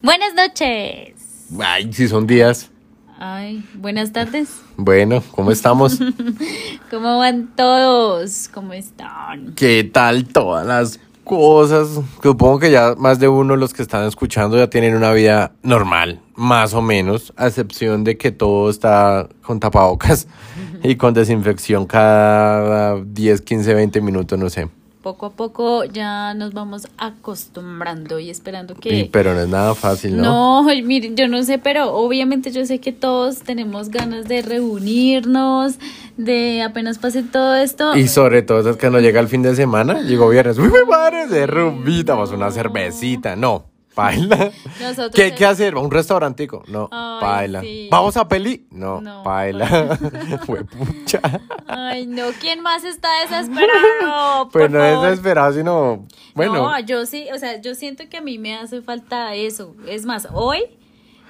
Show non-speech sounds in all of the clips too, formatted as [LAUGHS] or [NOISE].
Buenas noches. Ay, si son días. Ay, buenas tardes. Bueno, ¿cómo estamos? [LAUGHS] ¿Cómo van todos? ¿Cómo están? ¿Qué tal todas las cosas? Supongo que ya más de uno de los que están escuchando ya tienen una vida normal, más o menos, a excepción de que todo está con tapabocas [LAUGHS] y con desinfección cada 10, 15, 20 minutos, no sé. Poco a poco ya nos vamos acostumbrando y esperando que... Pero no es nada fácil, ¿no? No, miren, yo no sé, pero obviamente yo sé que todos tenemos ganas de reunirnos, de apenas pase todo esto. Y sobre todo es que no llega el fin de semana, llegó viernes, uy, madre, de rumbita, vamos a una cervecita, no, baila. [LAUGHS] Nosotros- ¿Qué, ¿Qué hacer? ¿Un restaurantico? No, Ay, sí. ¿Vamos a peli? No, No, baila. [LAUGHS] Fue pucha. Ay, no, ¿quién más está desesperado? [LAUGHS] Pues Por no es favor. desesperado, sino, bueno, No, yo sí, o sea, yo siento que a mí me hace falta eso. Es más, hoy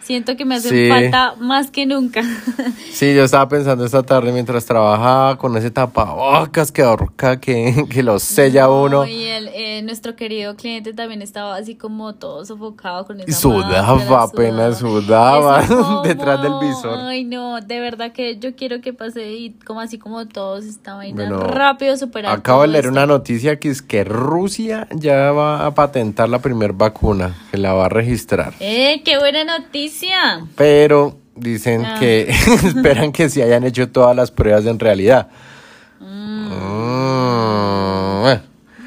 siento que me hace Sí. falta más que nunca. [LAUGHS] sí, yo estaba pensando esta tarde mientras trabajaba con ese tapabocas que ahorca, que, que lo sella No, uno. Y el, eh, nuestro querido cliente también estaba así como todo sofocado con esa sudaba, máscara, apenas sudaba Es [LAUGHS] detrás del visor. Ay, no, de verdad que yo quiero que pase y como así como todos esta vaina Bueno, rápido superar. Acabo de leer esto. una noticia que es que Rusia ya va a patentar la primer vacuna, que la va a registrar. ¡Eh, qué buena noticia! Pero dicen Ah. que [LAUGHS] esperan que se hayan hecho todas las pruebas en realidad. Mm, eh,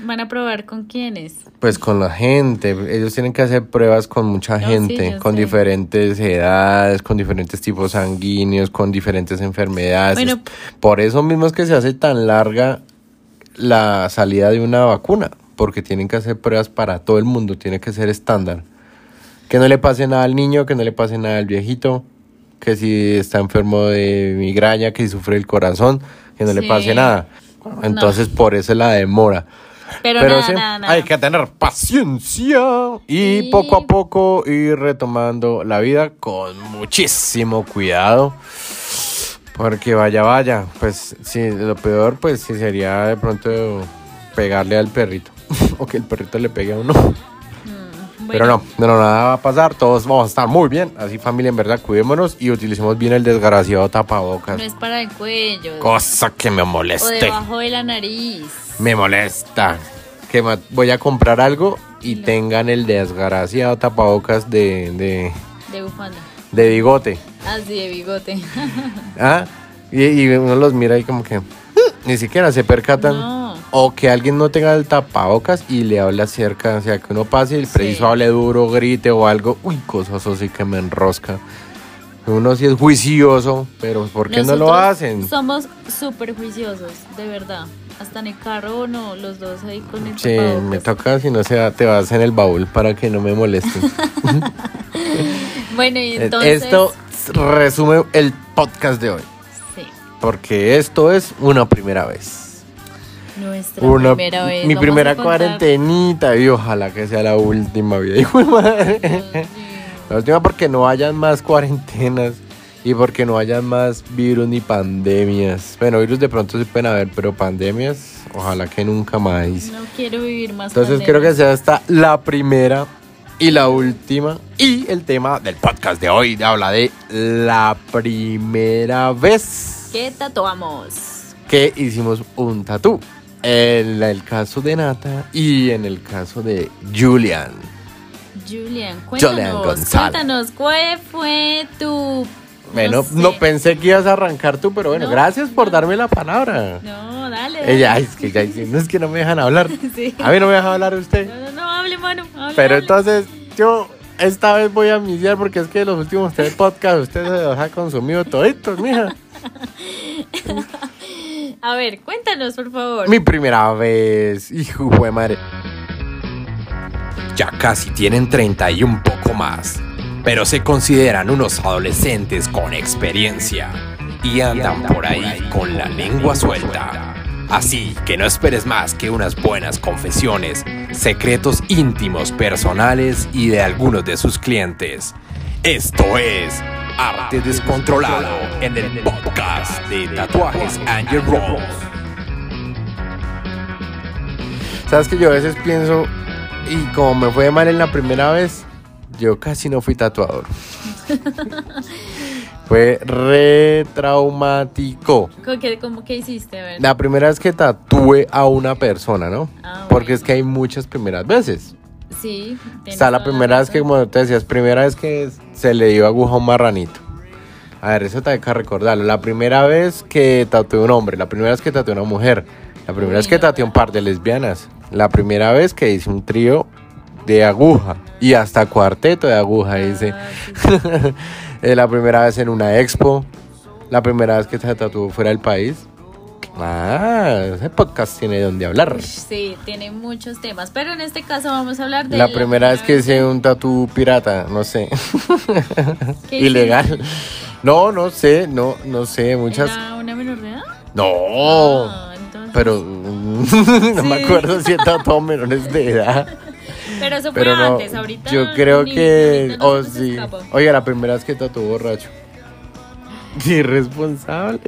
¿Van a probar con quiénes? Pues con la gente, ellos tienen que hacer pruebas con mucha sí, gente, con sé. diferentes edades, con diferentes tipos sanguíneos, con diferentes enfermedades. Bueno. Por eso mismo es que se hace tan larga la salida de una vacuna, porque tienen que hacer pruebas para todo el mundo, tiene que ser estándar. Que no le pase nada al niño, que no le pase nada al viejito, que si está enfermo de migraña, que si sufre el corazón, que no le pase nada. Entonces por eso es la demora. Pero, Pero nada, sí, nada, nada. hay que tener paciencia y poco a poco ir retomando la vida con muchísimo cuidado. Porque vaya, vaya, pues sí, lo peor pues sí sería de pronto pegarle al perrito [LAUGHS] o que el perrito le pegue a uno. Pero no, no, no, nada va a pasar, todos vamos a estar muy bien. Así familia, en verdad, cuidémonos y utilicemos bien el desgraciado tapabocas. No es para el cuello. Cosa que me o moleste. debajo de la nariz. Me molesta. Que voy a comprar algo y tengan el desgraciado tapabocas de, de, De bufanda. de bigote. Así de bigote. [LAUGHS] ¿Ah? Y, y uno los mira y como que [LAUGHS] ni siquiera se percatan. No. O que alguien no tenga el tapabocas y le habla cerca. O sea, que uno pase y el Sí. preciso hable duro, grite o algo. Uy, cosas así que me enrosca. Uno sí es juicioso, pero ¿por qué no lo hacen? Somos súper juiciosos, de verdad. Hasta en el carro, no, los dos ahí con el Sí, tapabocas. me toca si no se te vas en el baúl para que no me molesten. [LAUGHS] Bueno, y [LAUGHS] Eh, entonces. Esto resume el podcast de hoy, Sí, porque esto es una primera vez. nuestra Una, primera vez. mi primera cuarentenita y ojalá que sea la última vida. [LAUGHS] La última porque no hayan más cuarentenas y porque no hayan más virus ni pandemias. Bueno, virus de pronto sí pueden haber, pero pandemias, ojalá que nunca más. No quiero vivir más. Entonces pandemia. creo que sea esta la primera y la última. Y el tema del podcast de hoy habla de la primera vez ¿Qué tatuamos? que hicimos un tatú. En el caso de Nata y en el caso de Julian. Julian, cuéntanos. Julian González. Cuéntanos, ¿cuál fue tu. Bueno, sé. no pensé que ibas a arrancar tú, pero bueno, No, gracias por no. darme la palabra. No, dale. dale. Ella, es que ya no es que no me dejan hablar. [LAUGHS] Sí. A mí no me deja hablar usted. No, no, no, hable, mano. hable, Pero hable. entonces yo esta vez voy a iniciar porque es que los últimos tres podcasts usted se los ha consumido toditos, mija. [LAUGHS] [LAUGHS] A ver, cuéntanos, por favor. Mi primera vez, hijo de madre. Ya casi tienen 30 y un poco más, pero se consideran unos adolescentes con experiencia y andan por ahí con la lengua suelta. Así que no esperes más que unas buenas confesiones, secretos íntimos personales y de algunos de sus clientes. Esto es Arte Descontrolado en el podcast de Tatuajes Angel Rose. Sabes que yo a veces pienso, y como me fue mal en la primera vez, yo casi no fui tatuador. [LAUGHS] Fue re traumático. ¿Cómo que, cómo que hiciste? A ver. La primera vez que tatué a una persona, ¿no? Ah, Porque es que hay muchas primeras veces. Sí. tienes Está la primera vez que, como te decías, primera vez que se le dio aguja a un marranito. A ver, eso te hay que recordarlo. La primera vez que tatué un hombre, la primera vez que tatué una mujer, la primera vez que tatué un par de lesbianas, la primera vez que hice un trío de aguja y hasta cuarteto de aguja hice. Ah, sí, sí. [LAUGHS] Eh, la primera vez en una expo, la primera vez que se tatuó fuera del país. Ah, ese podcast tiene donde hablar. Sí, tiene muchos temas. Pero en este caso vamos a hablar de. La primera vez que hice un tatu pirata, no sé. [LAUGHS] ¿Qué Ilegal. No, no sé, no, no sé, muchas. ¿Era una menor de edad? No, Ah, entonces- pero [LAUGHS] no me acuerdo si he tatuado menores de edad. Pero eso fue Pero no, antes, ahorita. yo creo ni- que. no Oh, sí. Oiga, la primera vez que tatuó borracho. [LAUGHS] Irresponsable.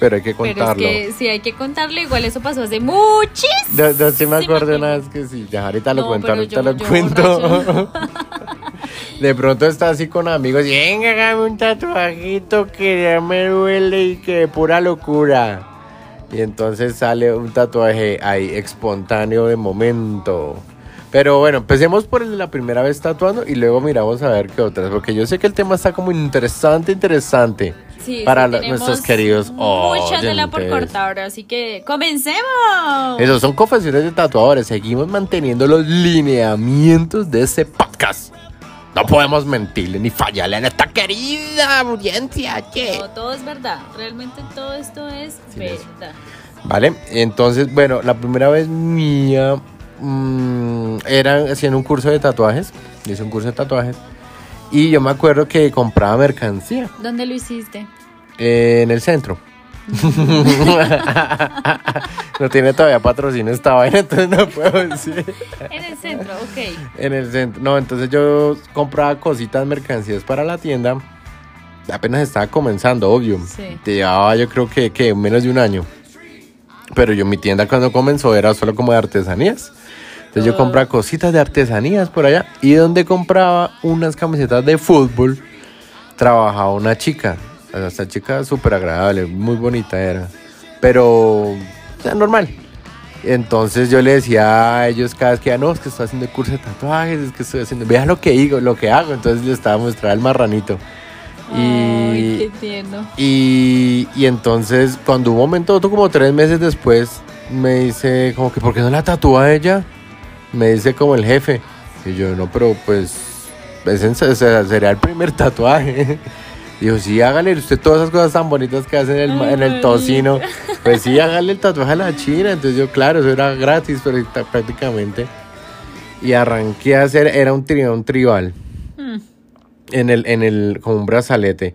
Pero hay que Pero es contarlo. que sí hay que contarlo, igual eso pasó hace muchísimo. No, no, sí me acuerdo una vez que sí, ya ahorita lo No, cuento, ahorita yo- lo yo cuento. [LAUGHS] De pronto está así con amigos y venga, hágame un tatuajito que ya me duele y que pura locura. Y entonces sale un tatuaje ahí espontáneo de momento. Pero bueno, empecemos por el de la primera vez tatuando y luego miramos a ver qué otras, porque yo sé que el tema está como interesante, interesante. Sí, para sí, nuestros queridos Mucha tela por cortar, así que comencemos. Esos son confesiones de tatuadores. Seguimos manteniendo los lineamientos de ese podcast. No podemos mentirle ni fallarle a esta querida audiencia. che. No, todo es verdad. Realmente todo esto es Sí, eso. verdad. Vale, entonces, bueno, la primera vez mía mm, era haciendo un curso de tatuajes. Hice un curso de tatuajes. Y yo me acuerdo que compraba mercancía ¿Dónde lo hiciste? Eh, en el centro. [LAUGHS] no tiene todavía patrocinio esta vaina, entonces no puedo decir. En el centro, ok. En el centro. No, entonces yo compraba cositas, mercancías para la tienda. Apenas estaba comenzando, obvio. Sí. Te llevaba yo creo que, que menos de un año. Pero yo mi tienda cuando comenzó era solo como de artesanías. Entonces yo Oh. compraba cositas de artesanías por allá. Y donde compraba unas camisetas de fútbol, trabajaba una chica. Esta chica súper agradable, muy bonita era. Pero, o sea, normal. Entonces yo le decía a ellos cada vez que ya no, es que estoy haciendo el curso de tatuajes, es que estoy haciendo, vea lo que digo, lo que hago. Entonces le estaba mostrando el marranito. Ay, Y, qué y, y entonces cuando un momento, otro como tres meses después, me dice como que, ¿por qué no la tatúa ella? Me dice como el jefe. Y yo, no, pero pues, es en- o sea, sería el primer tatuaje. [LAUGHS] Dijo, sí, hágale usted todas esas cosas tan bonitas que hace en el, en el tocino. [LAUGHS] Pues sí, hágale el tatuaje a la china. Entonces yo, claro, eso era gratis pero prácticamente. Y arranqué a hacer, era un, tri, un tribal Mm. en el, en el, como un brazalete.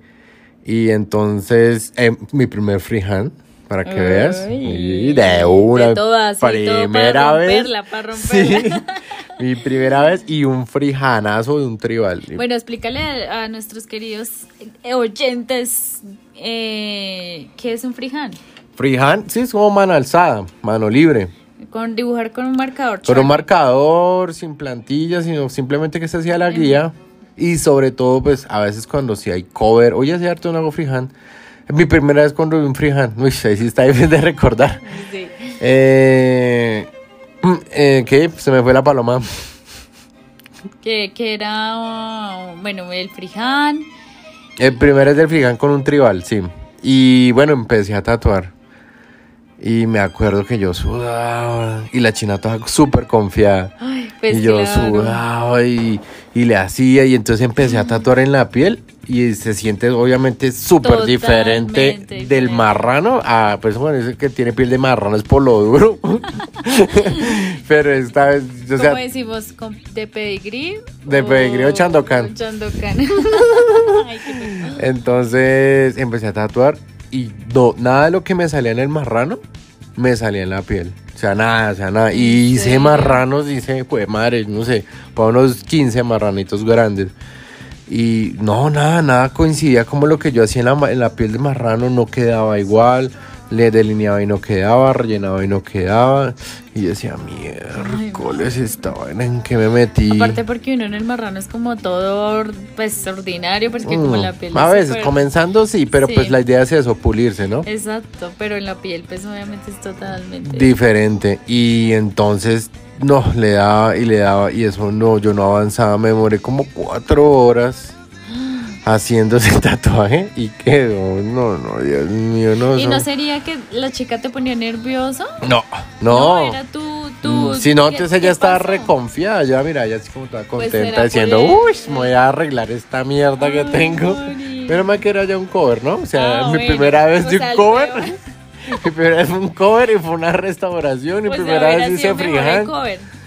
Y entonces, eh, mi primer freehand, para que veas. Y de una de todas, sí, todo primera vez. romperla, para [LAUGHS] Sí, romperla. [LAUGHS] mi primera vez y un freehandazo de un tribal. Bueno, explícale a, a nuestros queridos oyentes eh, qué es un freehand. Freehand, sí, es como mano alzada, mano libre. Con dibujar con un marcador. Con un marcador, sin plantilla, sino simplemente que se hacía la guía. Y sobre todo, pues, a veces cuando si hay cover, oye, hace harto no hago freehand. Mi primera vez cuando vi un freehand, uy, ahí sí está difícil de recordar. Sí. Eh, eh, ¿Qué? Se me fue la paloma. Que, que era, bueno, el freehand. El primero es del freehand con un tribal, sí. Y bueno, empecé a tatuar. Y me acuerdo que yo sudaba. Y la china estaba súper confiada. Ay, pues y yo claro. sudaba y, y le hacía. Y entonces empecé a tatuar en la piel. Y se siente obviamente súper diferente del diferente. marrano a pues bueno, ese que tiene piel de marrano es por lo duro. [LAUGHS] Pero esta vez, o ¿Cómo sea, decimos? ¿Con- ¿De pedigrí? De pedigrí o [LAUGHS] qué pena. Entonces empecé a tatuar y no, nada de lo que me salía en el marrano me salía en la piel. O sea, nada, o sea, nada. Y ¿En hice marranos, hice, pues madre, no sé, para unos 15 marranitos grandes. Y no, nada, nada coincidía como lo que yo hacía en la, en la piel de marrano, no quedaba igual. Le delineaba y no quedaba, rellenaba y no quedaba. Y decía, miércoles, estaba en que me metí. Aparte porque uno en el marrano es como todo pues ordinario, porque como Mm, la piel A es veces, comenzando sí, pero Sí. pues la idea es eso, pulirse, ¿no? Exacto, pero en la piel pues obviamente es totalmente... Diferente. Y entonces, no, le daba y le daba y eso no, yo no avanzaba, me demoré como cuatro horas haciendo ese tatuaje y quedó, no, no, Dios mío, no. ¿Y no sería que la chica te ponía nervioso? No, no. era tú, tú... Mm, Si no, ¿qué- entonces ella estaba reconfiada, ya mira, ella así como toda Pues contenta diciendo, uy, eso". me voy a arreglar esta mierda que tengo. Pero me que era ya un cover, ¿no? O sea, Ah, mi bueno. primera vez O de un cover. [LAUGHS] mi primera vez fue un cover y fue una restauración. Mi Pues primera vez hice mejor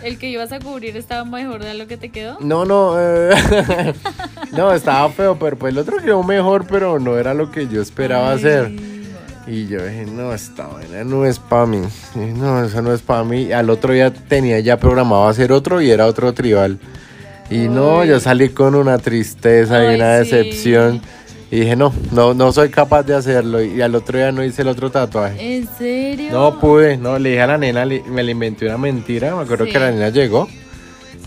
el que ibas a cubrir estaba mejor de lo que te quedó. No, no, eh, [LAUGHS] no, estaba feo, pero pues el otro quedó mejor, pero no era lo que yo esperaba Ay, hacer. Y yo dije, no, esta vaina no es para mí. Dije, No, eso no es para mí. Al otro día tenía ya programado hacer otro y era otro tribal. Y no, yo salí con una tristeza y una sí. Y dije, no, no, no soy capaz de hacerlo. Y al otro día no hice el otro tatuaje. ¿En serio? No pude, no, le dije a la nena, le- me le inventé una mentira. Me acuerdo Sí. que la nena llegó.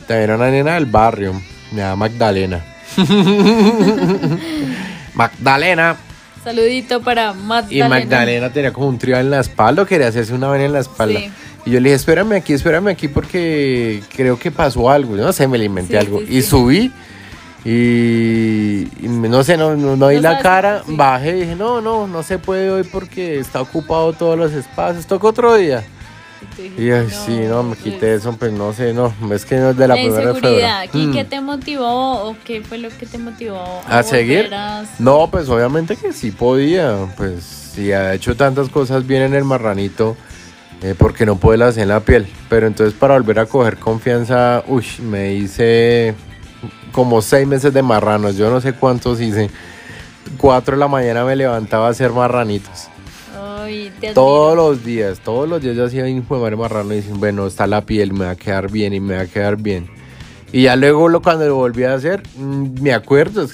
También era una nena del barrio. Me llama Magdalena. [LAUGHS] Magdalena. Saludito para Y Magdalena. Magdalena tenía como un tribal en la espalda, quería hacerse una vaina en la espalda. Sí. Y yo le dije, espérame aquí, espérame aquí porque creo que pasó algo. No sé, me le inventé Sí, algo. sí, y sí. subí y, y no sé, no, no, no vi la cara, sí. bajé y dije, no, no, no se puede hoy porque está ocupado todos los espacios, toca otro día. Y tú Y sí, no, me quité eso, pues no sé, no, es que no es de la, La primera inseguridad. ¿Y Mm. qué te motivó o qué fue lo que te motivó ¿A seguir? a- No, pues obviamente que sí podía. Pues si ha hecho tantas cosas bien en el marranito, eh, porque no puede hacer en la piel. Pero entonces para volver a coger confianza, uy, me hice como seis meses de marranos. Yo no sé cuántos hice. Cuatro de la mañana me levantaba a hacer marranitos. Ay, te admiro. Todos los días, todos los días yo hacía de madre marrano y dicen, bueno, está la piel, me va a quedar bien y me va a quedar bien. Y ya luego lo, cuando lo volví a hacer, mm, me acuerdo,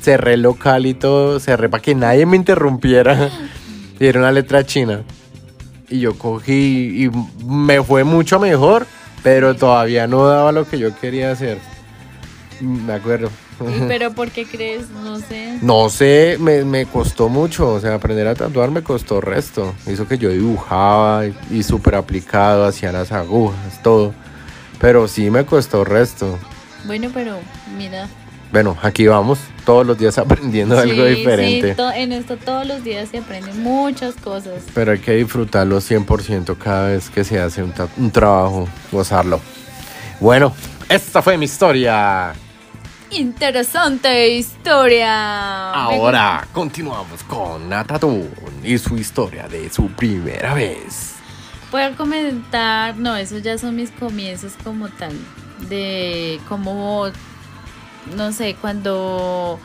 cerré el local y todo, cerré para que nadie me interrumpiera. [LAUGHS] y era una letra china. Y yo cogí y me fue mucho mejor, pero todavía no daba lo que yo quería hacer. Me acuerdo. ¿Y [LAUGHS] pero por qué crees? No sé. No sé, me, me costó mucho, o sea, aprender a tatuar me costó resto. Hizo que yo dibujaba y, y súper aplicado, hacía las agujas, todo. Pero sí me costó resto. Bueno, pero mira. Bueno, aquí vamos, todos los días [LAUGHS] aprendiendo algo diferente. sí, en esto todos los días se aprenden muchas cosas. Pero hay que disfrutarlo 100% cada vez que se hace un, ta- un trabajo, gozarlo. Bueno, esta fue mi historia. Interesante historia. Ahora continuamos con Natatún y su historia de su primera vez. Puedo comentar, no, esos ya son mis comienzos como tal, de cómo, no sé, cuando...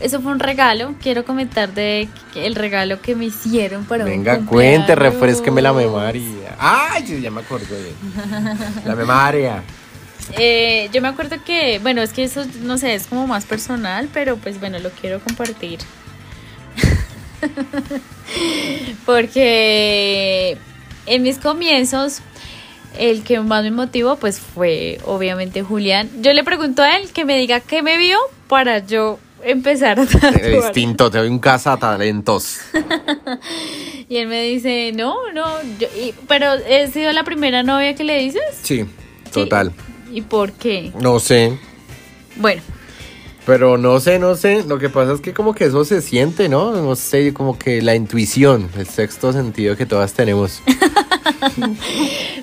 Eso fue un regalo, quiero comentar de el regalo que me hicieron para Venga, un cuente, refresqueme la memoria. Ay, ya me acordé. La memoria. Eh, yo me acuerdo que, bueno, es que eso, no sé, es como más personal, pero pues bueno, lo quiero compartir. [LAUGHS] Porque en mis comienzos, el que más me motivó, pues fue obviamente Julián. Yo le pregunto a él que me diga qué me vio para yo empezar a tatuar. Distinto, te doy un talentos. [LAUGHS] Y él me dice, no, no, yo- y- pero ¿he sido la primera novia que le dices? Sí, total. ¿Y por qué? No sé, Bueno, pero no sé, no sé. Lo que pasa es que como que eso se siente, ¿no? No sé, como que la intuición, el sexto sentido que todas tenemos. [LAUGHS]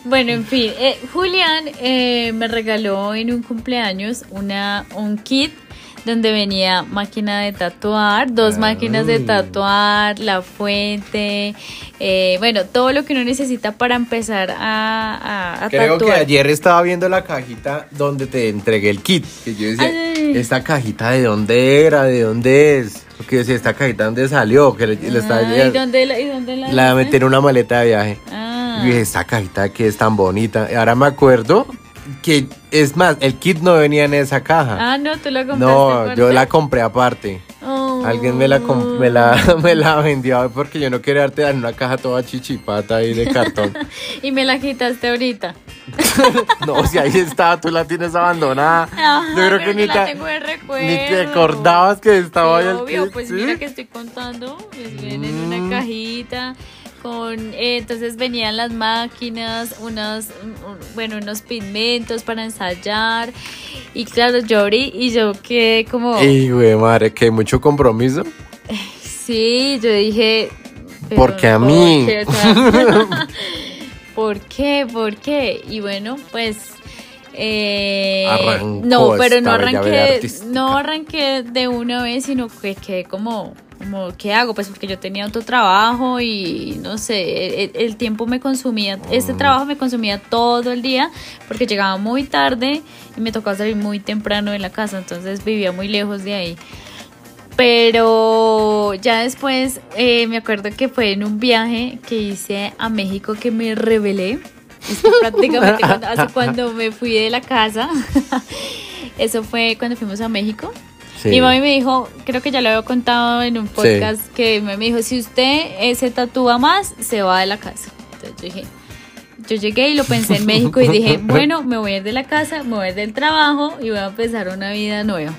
Bueno, en fin, eh, Julián eh, me regaló en un cumpleaños una, un kit donde venía máquina de tatuar, dos Ah. máquinas de tatuar, la fuente, eh, bueno, todo lo que uno necesita para empezar a, a- a Creo que ayer estaba viendo la cajita donde te entregué el kit. Y yo decía, Ay. ¿esta cajita de dónde era? ¿De dónde es? Porque yo decía, ¿esta cajita dónde salió? Que le, le estaba- Ah, ¿y dónde la, y dónde la la metí en una maleta de viaje. Ah. Y dije, esta cajita que es tan bonita. Y ahora me acuerdo que, es más, el kit no venía en esa caja. Ah, no, tú la compraste no, aparte? yo la compré aparte. Ay, Alguien me la, me la, [LAUGHS] me la vendió porque yo no quería darte en una caja toda chichipata ahí de cartón. [LAUGHS] Y me la quitaste ahorita. [LAUGHS] No, si ahí está, tú la tienes abandonada. Ajá, yo creo que ni la te, tengo de ni te acordabas que estaba ahí Sí, el obvio, kit, pues ¿sí? mira que estoy contando. pues viene en Mm. una cajita con eh, entonces venían las máquinas, unos bueno, unos pigmentos para ensayar y claro, yo abrí y yo quedé como Ey, güey, madre, que mucho compromiso. [LAUGHS] sí, yo dije Porque a ¿por mí. qué? [LAUGHS] O sea, [LAUGHS] ¿Por qué? ¿Por qué? Y bueno, pues eh, Arrancó no, pero no arranqué, no arranqué de una vez, sino que quedé como, como, ¿qué hago? Pues porque yo tenía otro trabajo y no sé, el, el tiempo me consumía, Mm. este trabajo me consumía todo el día porque llegaba muy tarde y me tocaba salir muy temprano de la casa, entonces vivía muy lejos de ahí. Pero ya después eh, me acuerdo que fue en un viaje que hice a México que me rebelé. Es que [LAUGHS] prácticamente cuando, así cuando me fui de la casa. [LAUGHS] Eso fue cuando fuimos a México. Sí. Mi mami me dijo, creo que ya lo había contado en un podcast, que mi mami me dijo, si usted eh, se tatúa más, se va de la casa. Entonces yo dije, yo llegué y lo pensé en México y dije, [LAUGHS] bueno, me voy a ir de la casa, me voy a ir del trabajo y voy a empezar una vida nueva.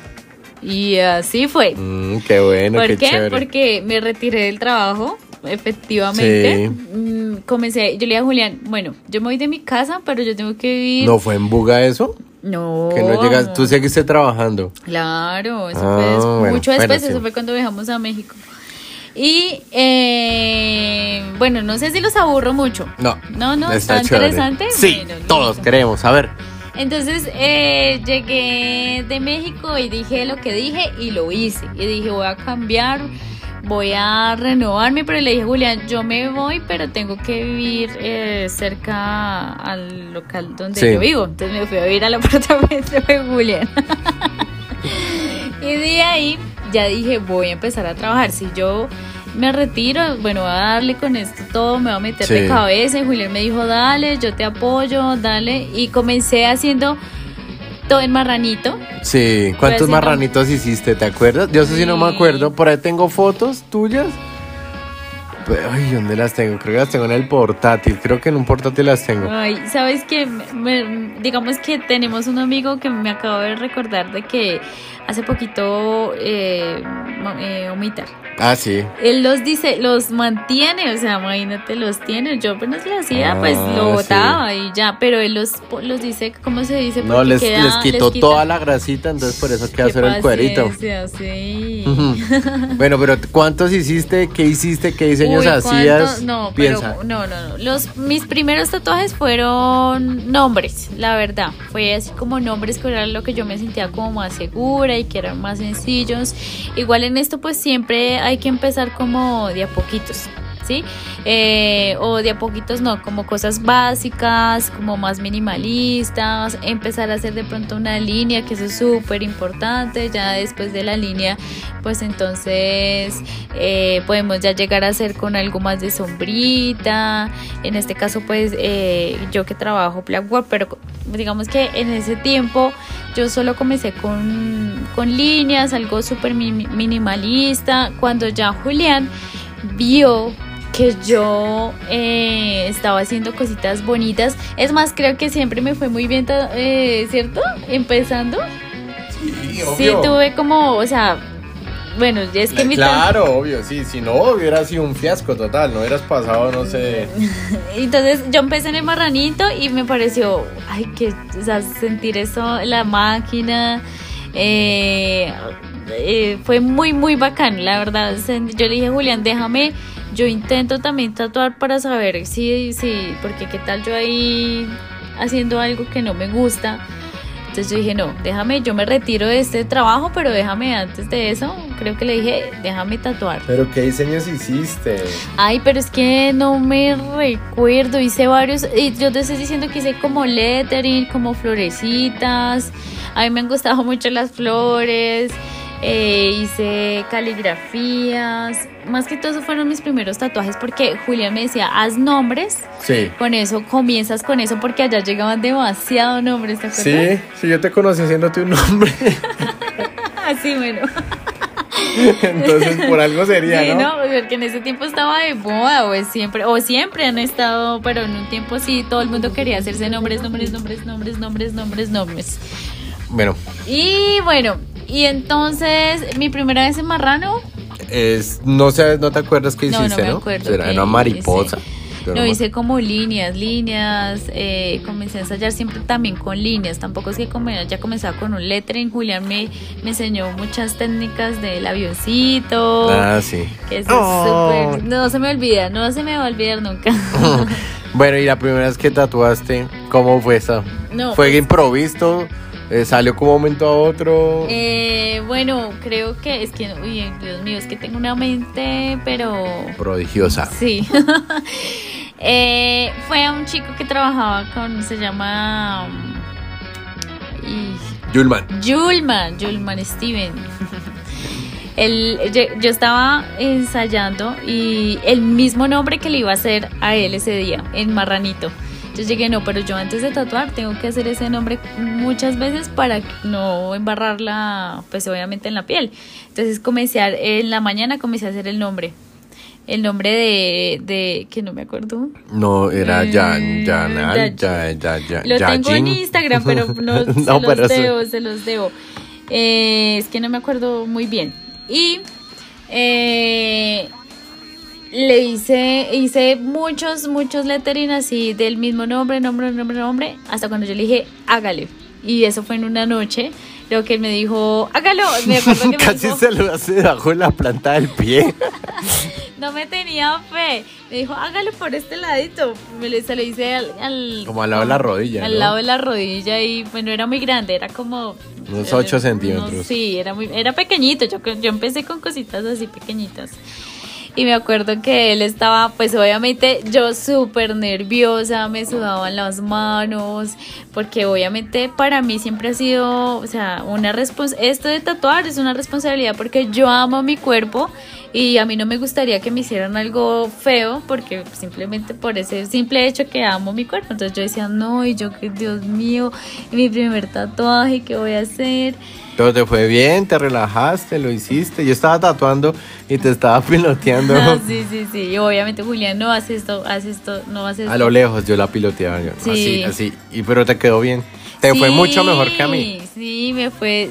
Y así fue. Mm, qué bueno, ¿Por qué. Porque me retiré del trabajo, efectivamente. Sí. Mm, Comencé, yo le dije a Julián, bueno, yo me voy de mi casa, pero yo tengo que vivir. ¿No fue en Buga eso? No. Que no llegas, tú seguiste trabajando. Claro, eso Ah, fue des- bueno, mucho después, eso fue cuando viajamos a México. Y eh, bueno, no sé si los aburro mucho. No. No, no, está interesante. Sí, Bueno, todos listo. queremos. A ver. Entonces eh, llegué de México y dije lo que dije y lo hice. Y dije, voy a cambiar, voy a renovarme, pero le dije, Julián, yo me voy, pero tengo que vivir eh, cerca al local donde Sí. yo vivo. Entonces me fui a vivir al apartamento de Julián. [LAUGHS] y de ahí ya dije, voy a empezar a trabajar. Si yo me retiro, bueno, voy a darle con esto todo, me voy a meter de Sí. cabeza. Y Julián me dijo, dale, yo te apoyo, dale. Y comencé haciendo todo en marranito. Sí, ¿cuántos marranitos hiciste? ¿Te acuerdas? Yo sé si no me acuerdo. Por ahí tengo fotos tuyas. Pero, Ay, ¿dónde las tengo? Creo que las tengo en el portátil. Creo que en un portátil las tengo. Ay, ¿sabes qué? Me- digamos que tenemos un amigo que me acabo de recordar de que hace poquito eh, eh, vomitar. Ah, sí. Él los dice, los mantiene, o sea, imagínate, los tiene. Yo apenas lo hacía, pues Ah, lo sí. botaba y ya, pero él los, los dice, ¿cómo se dice? No, les, queda- les quitó toda la grasita, entonces por eso queda hacer el cuerito. sí. [LAUGHS] Bueno, pero ¿cuántos hiciste? ¿Qué hiciste? ¿Qué diseños Uy, hacías? No, Piensa. pero no, no, no. Los, mis primeros tatuajes fueron nombres, la verdad. Fue así como nombres que era lo que yo me sentía como más segura y que eran más sencillos. Igual en esto pues siempre hay que empezar como de a poquitos. ¿Sí? Eh, o de a poquitos no, como cosas básicas, como más minimalistas, empezar a hacer de pronto una línea, que eso es súper importante, ya después de la línea, pues entonces eh, podemos ya llegar a hacer con algo más de sombrita, en este caso pues eh, yo que trabajo Blackboard, pero digamos que en ese tiempo yo solo comencé con, con líneas, algo súper mi- minimalista, cuando ya Julián vio que yo eh, estaba haciendo cositas bonitas. Es más, creo que siempre me fue muy bien, eh, ¿cierto? Empezando. Sí, tuve como, o sea, bueno, es que mi Claro, obvio, sí. Si no, hubiera sido un fiasco total. No hubieras pasado, no sé. [LAUGHS] Entonces yo empecé en el marranito y me pareció, ay, que, o sea, sentir eso, la máquina, eh, eh, fue muy, muy bacán, la verdad. Yo le dije, Julián, déjame, yo intento también tatuar para saber si, si, porque qué tal yo ahí haciendo algo que no me gusta. Entonces yo dije, no, déjame, yo me retiro de este trabajo, pero déjame antes de eso, creo que le dije, déjame tatuar. Pero ¿qué diseños hiciste? Ay, pero es que no me recuerdo, hice varios, y yo te estoy diciendo que hice como lettering, como florecitas, a mí me han gustado mucho las flores, eh, hice caligrafías, más que todo esos fueron mis primeros tatuajes porque Julián me decía, haz nombres, Sí. con eso, comienzas con eso porque allá llegaban demasiados nombres, ¿te acuerdas? Sí, sí, yo te conocí haciéndote un nombre. [LAUGHS] Así, bueno. Entonces, por algo sería, Sí, ¿no? no, porque en ese tiempo estaba de moda, o siempre, o siempre han estado, pero en un tiempo sí, todo el mundo quería hacerse nombres, nombres, nombres, nombres, nombres, nombres, nombres. Bueno, Y bueno, y entonces, mi primera vez en Marrano, es, no sé, no te acuerdas qué No, no hiciste, me ¿no? acuerdo Era qué una mariposa. Yo no hice como líneas, líneas, eh, comencé a ensayar siempre también con líneas, tampoco es que como ya comenzaba con un lettering, Julián me, me enseñó muchas técnicas del avioncito, Ah, sí. que eso Oh. es súper, no se me olvida, no se me va a olvidar nunca. [LAUGHS] Bueno, y la primera vez que tatuaste, ¿cómo fue eso? No, ¿Fue pues- improvisto? Eh, ¿Salió como momento a otro? Eh, bueno, creo que es que, uy, Dios mío, es que tengo una mente, pero Prodigiosa. sí. [LAUGHS] Eh, fue a un chico que trabajaba con, se llama y Yulman. Julman, Julman Steven. Él- yo, yo estaba ensayando y el mismo nombre que le iba a hacer a él ese día, en Marranito. Yo llegué, no, pero yo antes de tatuar tengo que hacer ese nombre muchas veces para no embarrarla, pues obviamente en la piel. Entonces comencé a, en la mañana comencé a hacer el nombre. El nombre de, de que no me acuerdo. No, era Eh, Jan, Janal, Ya- ya, ya, Lo tengo en. Instagram, pero [LAUGHS] no, se No, los pero eso- debo, se los debo. Eh, es que no me acuerdo muy bien. Y eh, le hice, hice muchos, muchos lettering así del mismo nombre, nombre, nombre, nombre, hasta cuando yo le dije, hágale. Y eso fue en una noche. Lo que él me dijo, hágalo. Me acuerdo que me [LAUGHS] Casi dijo, se lo hace debajo de la planta del pie. [LAUGHS] no me tenía fe. Me dijo, hágalo por este ladito. Me le, se lo hice al, al- Como al lado de la rodilla, Al ¿no? lado de la rodilla y bueno, era muy grande, era como... Unos eh, ocho no, centímetros. sí, era, muy, era pequeñito. Yo, yo empecé con cositas así pequeñitas. Y me acuerdo que él estaba, pues obviamente yo súper nerviosa, me sudaban las manos, porque obviamente para mí siempre ha sido, o sea, una responsabilidad, esto de tatuar es una responsabilidad porque yo amo mi cuerpo y a mí no me gustaría que me hicieran algo feo, porque simplemente por ese simple hecho que amo mi cuerpo. Entonces yo decía, no, y yo Dios mío, mi primer tatuaje, ¿qué voy a hacer? Todo te fue bien, te relajaste, lo hiciste. Yo estaba tatuando y te estaba [LAUGHS] piloteando. Ah, [LAUGHS] sí, sí, sí. Y obviamente, Julián, no haces esto, haz esto, no haces esto. A lo lejos yo la piloteaba. yo, Sí. Así, así. Y, pero te quedó bien. Te fue mucho mejor que a mí. Sí, me fue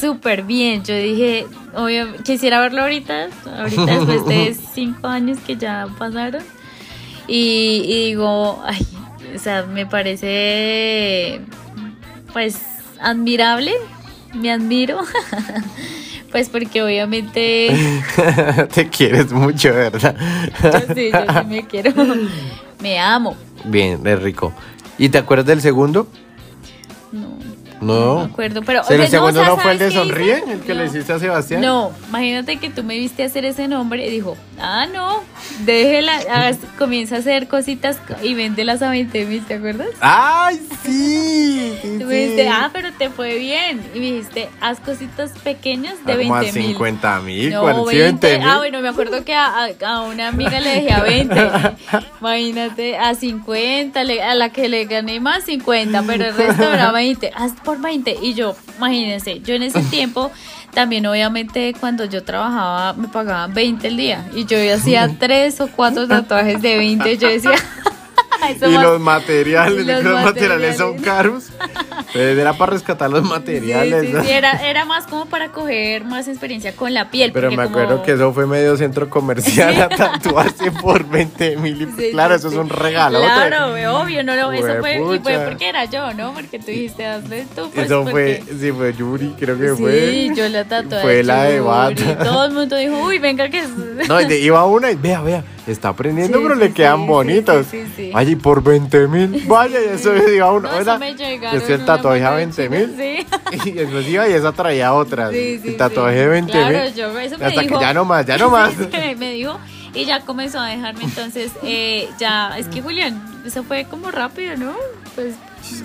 súper bien. Yo dije, obvio, quisiera verlo ahorita, ahorita después de [LAUGHS] cinco años que ya pasaron. Y, y digo, ay, o sea, me parece, pues, admirable, me admiro. [LAUGHS] Pues porque obviamente [LAUGHS] te quieres mucho, ¿verdad? yo sí, yo sí me quiero, me amo. Bien, es rico. ¿Y te acuerdas del segundo? No, No. no me acuerdo, pero ¿El o sea, segundo o sea, no fue el de ¿sabes qué Sonríe? hice? ¿El que No. le hiciste a Sebastián? No, imagínate que tú me viste hacer ese nombre y dijo, ah, no, déjela, hagas- comienza a hacer cositas y véndelas a 20 mil, ¿te acuerdas? ¡Ay, sí! sí, [LAUGHS] Tú me sí. dijiste, ah, pero te fue bien. Y me dijiste, haz cositas pequeñas de Ah, como a 20 mil. 50 mil, No, 40 20. mil. Ah, bueno, me acuerdo que a, a- a una amiga le dejé a 20. [LAUGHS] Imagínate, a 50, le- a la que le gané más 50, pero el resto era 20. Haz por 20. Y yo, imagínense, yo en ese [LAUGHS] tiempo también obviamente cuando yo trabajaba me pagaban 20 el día. Y yo hacía [LAUGHS] tres o cuatro tatuajes de 20. Yo decía, [LAUGHS] y más- los materiales, los los, materiales son caros. [LAUGHS] Pues era para rescatar los materiales. Sí, sí, ¿no? sí, era, era más como para coger más experiencia con la piel. Pero me como- acuerdo que eso fue medio centro comercial a tatuarse por 20 mil. y Sí, claro, sí, eso sí. es un regalo. Claro, obvio, no, no, eso fue, y fue porque era yo, ¿no? Porque tú dijiste, hazle tú, pues, Eso fue, sí, fue Yuri, creo que Sí, fue. yo la tatué. Fue la de bata. Todo el mundo dijo, uy, venga que es... [LAUGHS] No, iba una y vea, vea, está aprendiendo, Sí, pero sí, le quedan sí, bonitos. sí, sí, sí. Y por 20 mil, vaya, eso [LAUGHS] iba uno. No, eso me llegaron Es que el tatuaje a mano de 20 mil. Sí. [LAUGHS] Y después iba y esa traía otras. Sí, sí, el tatuaje de 20 Claro, mil. yo, eso me Hasta dijo. que ya no más, ya no [LAUGHS] más. Me dijo y ya comenzó a dejarme entonces eh, ya es que Julián eso fue como rápido no pues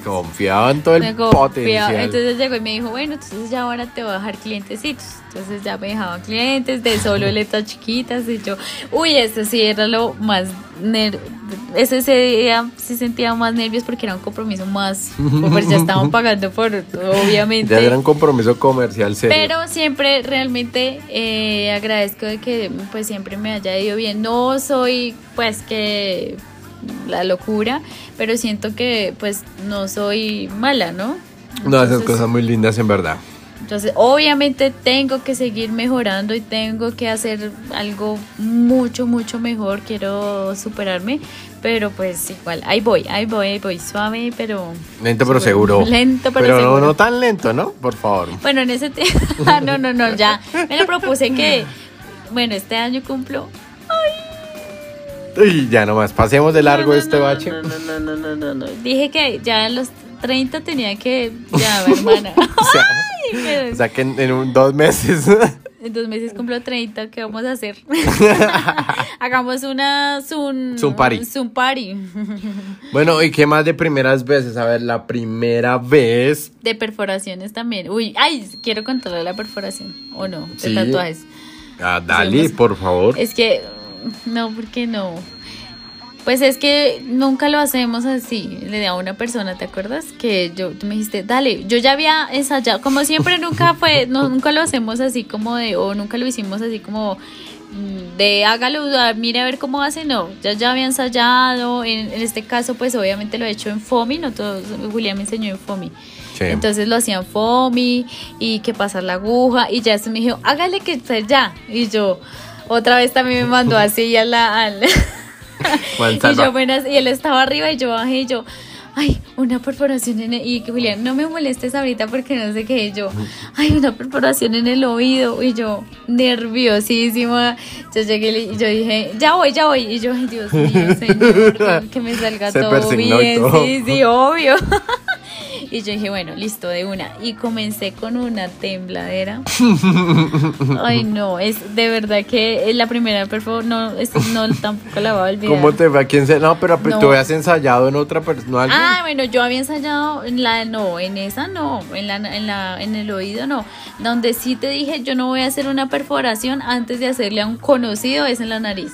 Confiaba en todo el confiaba. potencial. Entonces llegó y me dijo, bueno, entonces ya ahora te voy a dejar clientecitos. Entonces ya me dejaban clientes de solo [LAUGHS] letras chiquitas y yo, uy, eso sí era lo más ese día sí sentía más nervios porque era un compromiso más, pues ya estaban [LAUGHS] pagando por, obviamente. Ya era un compromiso comercial serio. Pero siempre realmente eh, agradezco de que pues siempre me haya ido bien. No soy pues que la locura, pero siento que pues no soy mala, ¿no? no, esas cosas muy lindas en verdad. entonces, obviamente tengo que seguir mejorando y tengo que hacer algo mucho, mucho mejor. Quiero superarme, pero pues igual, ahí voy, ahí voy, ahí voy, suave, pero... Lento pero seguro. [LAUGHS] Lento pero, Pero no, seguro. no tan lento, ¿no? Por favor. Bueno, en ese tiempo... [LAUGHS] no, no, no, ya. Me lo propuse que, bueno, este año cumplo... Uy, ya nomás, pasemos de largo No, no, este no, bache. No, no, no, no, no, no, no. Dije que ya a los 30 tenía que... Ya, [LAUGHS] hermana. O sea, Ay, o sea que en, en un- dos meses. [LAUGHS] En dos meses cumplo 30, ¿qué vamos a hacer? [LAUGHS] Hagamos una Zoom, Zoom party. Zoom party. bueno, ¿y qué más de primeras veces? A ver, la primera vez. De perforaciones también. Uy, ay, quiero contarle la perforación, ¿o no? De Sí. tatuajes. Ah, dale, Hacemos- por favor. Es que, [LAUGHS] no, ¿por qué no? Pues es que nunca lo hacemos así, le da a una persona, ¿te acuerdas? Que yo, tú me dijiste, dale, yo ya había ensayado, como siempre nunca fue, [LAUGHS] no, nunca lo hacemos así como de, o nunca lo hicimos así como de hágalo, mire a ver cómo hace, no, ya, ya había ensayado, en, en este caso pues obviamente lo he hecho en FOMI, no todos, Julián me enseñó en FOMI. Sí. Entonces lo hacían FOMI y que pasar la aguja y ya eso me dijo, hágale que esté ya. Y yo, otra vez también me mandó así a la... Al, [LAUGHS] [LAUGHS] y yo apenas, y él estaba arriba y yo bajé y yo, ay, una perforación en el, y que Julián, no me molestes ahorita porque no sé qué, y yo, ay, una perforación en el oído, y yo, nerviosísima, yo llegué y yo dije, ya voy, ya voy, y yo, ay, Dios mío, señor, que, [LAUGHS] que me salga Se todo bien, todo. sí, sí, obvio. Y yo dije, bueno, listo, de una. Y comencé con una tembladera. [LAUGHS] Ay, no, es de verdad que la primera perfo no, es, no tampoco la voy a olvidar. ¿Cómo te va? ¿Quién se.? No, pero No. tú habías ensayado en otra persona. Ah, bueno, yo había ensayado en la, no, en esa no, en la, en la, en el oído no. Donde sí te dije, yo no voy a hacer una perforación antes de hacerle a un conocido, es en la nariz.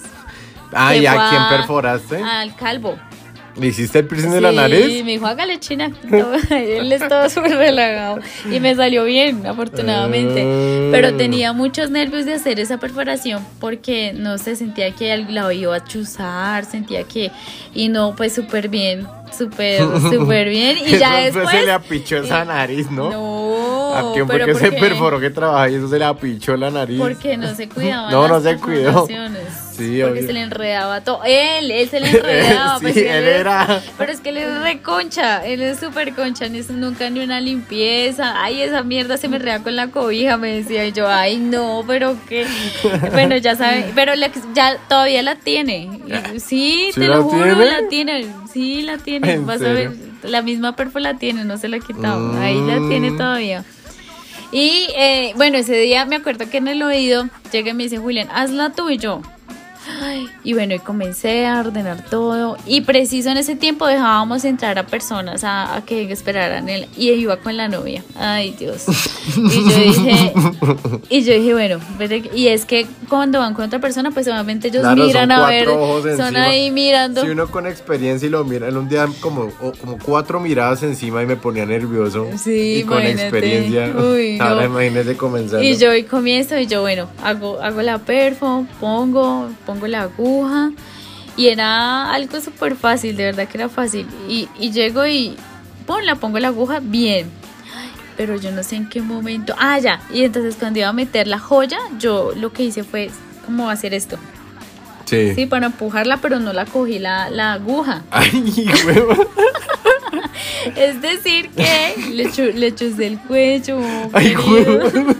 Ah, ¿y a quién perforaste? Al calvo. ¿Le hiciste el piercing de la Sí, nariz? me dijo, hágale china. [LAUGHS] Él estaba súper relajado. Y me salió bien, afortunadamente. Ah. Pero tenía muchos nervios de hacer esa perforación porque no sé, sentía que la iba a chuzar, sentía que. Y no, pues súper bien, súper, súper bien. Y [LAUGHS] ya después. se le apichó esa nariz, ¿no? No, ¿A quién fue que se perforó que trabaja y eso se le apichó la nariz? Porque no se cuidaba. [LAUGHS] No, no se cuidó. Sí, porque obvio. se le enredaba todo. Él, él se le enredaba. [LAUGHS] Sí, pues, él era. Pero es que él es re concha. Él es súper concha. Ni es nunca ni una limpieza. Ay, esa mierda se me enreda con la cobija. Me decía y yo, ay, no, pero qué. Bueno, ya saben. Pero la- ya todavía la tiene. Sí, ¿Sí te la lo juro, tiene? la tiene. Sí, la tiene. [LAUGHS] ¿En [LAUGHS] Vas a ver. La misma perfo la tiene, no se la ha quitado. Ahí la Mm. tiene todavía. Y eh, bueno, ese día me acuerdo que en el oído llega y me dice Julián, hazla tú y yo. Ay, y bueno, y comencé a ordenar todo. Y preciso en ese tiempo dejábamos entrar a personas a, a que esperaran él. Y iba con la novia. Ay, Dios. Y yo [LAUGHS] dije, y yo dije, bueno, pero- y es que cuando van con otra persona, pues obviamente ellos Claro, miran a ver. ojos Son encima. ahí mirando. Si uno con experiencia y lo mira, en un día como, como cuatro miradas encima y me ponía nervioso. Sí, y con experiencia. [LAUGHS] Uy, [LAUGHS] no. Ahora imagínese comenzando. Y yo y comienzo y yo, bueno, hago, hago la perfo, pongo, pongo la aguja y era algo súper fácil, de verdad que era fácil. Y, y llego y pon, la pongo la aguja bien. Pero yo no sé en qué momento. Ah, ya. Y entonces cuando iba a meter la joya, yo lo que hice fue como hacer esto. Sí. Sí, para empujarla, pero no la cogí la, la aguja. [LAUGHS] Ay, huevo. [LAUGHS] Es decir, que le, chu- le chusé el cuello. Ay, huevo. [LAUGHS]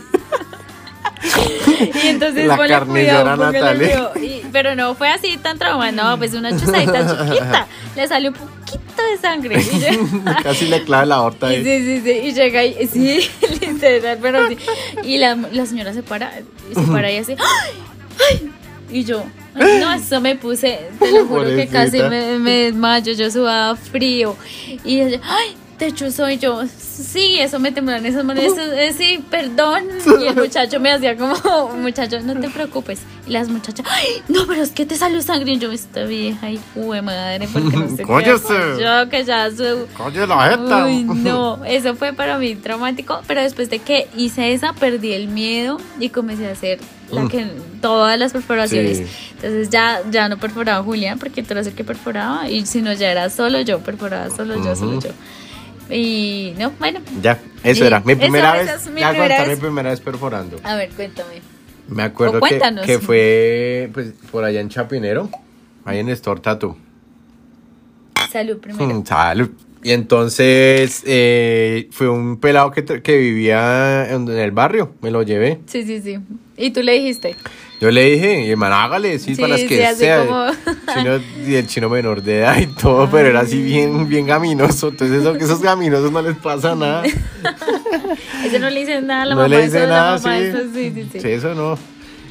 [LAUGHS] Y entonces La ponle cuidado, póngale Natalie. cuidado. Y- pero no fue así tan trauma, no, pues una chuzadita [LAUGHS] chiquita. Le salió un poquito de sangre. Y, yo- [LAUGHS] Casi le clava la horta y ahí. sí, sí, sí. Y llega y sí, literal, pero sí. Y la, la señora se para, se para y así, ¡ay! ¡ay! Y yo, no, [GASPS] eso me puse, te lo juro que casi me desmayo, yo sudaba frío. Y ella, ay, de hecho soy yo. Sí, eso me temblan esas manos. Eso, eh, sí, perdón. [LAUGHS] Y el muchacho me hacía como, muchacho, no te preocupes. Y las muchachas, ay, no, pero es que te salió sangre. Y yo, esta vieja, y madre, porque no sé Cállese. Yo, que ya su. La jeta. Uy, [LAUGHS] no, eso fue para mí traumático, pero después de que hice esa, perdí el miedo y comencé a hacer la Mm. que, todas las perforaciones. Sí. Entonces ya, ya no perforaba Julián, porque tú eras el que perforaba, y si no, ya era solo yo, perforaba solo yo, solo yo. Y no, bueno, Ya, eso era. Mi primera vez. es mi ya primera contar mi vez. primera vez perforando. a ver, cuéntame. Me acuerdo que, que fue pues por allá en Chapinero, ahí en Store Tattoo. Salud primero. [LAUGHS] Salud. Y entonces eh, fue un pelado que, que vivía en, en el barrio, me lo llevé. Sí, sí, sí. Y tú le dijiste. Yo le dije, hermano, hágale, sí, Sí, para las sí, que así sea. como- [LAUGHS] Chino- y el chino menor de edad y todo, pero era así bien, bien gaminoso. Entonces, eso, que esos gaminosos no les pasa nada. [LAUGHS] Ese no le dice nada a la no mamá. le eso, dice la nada, mamá, sí. eso, sí, sí, sí. Sí, eso no.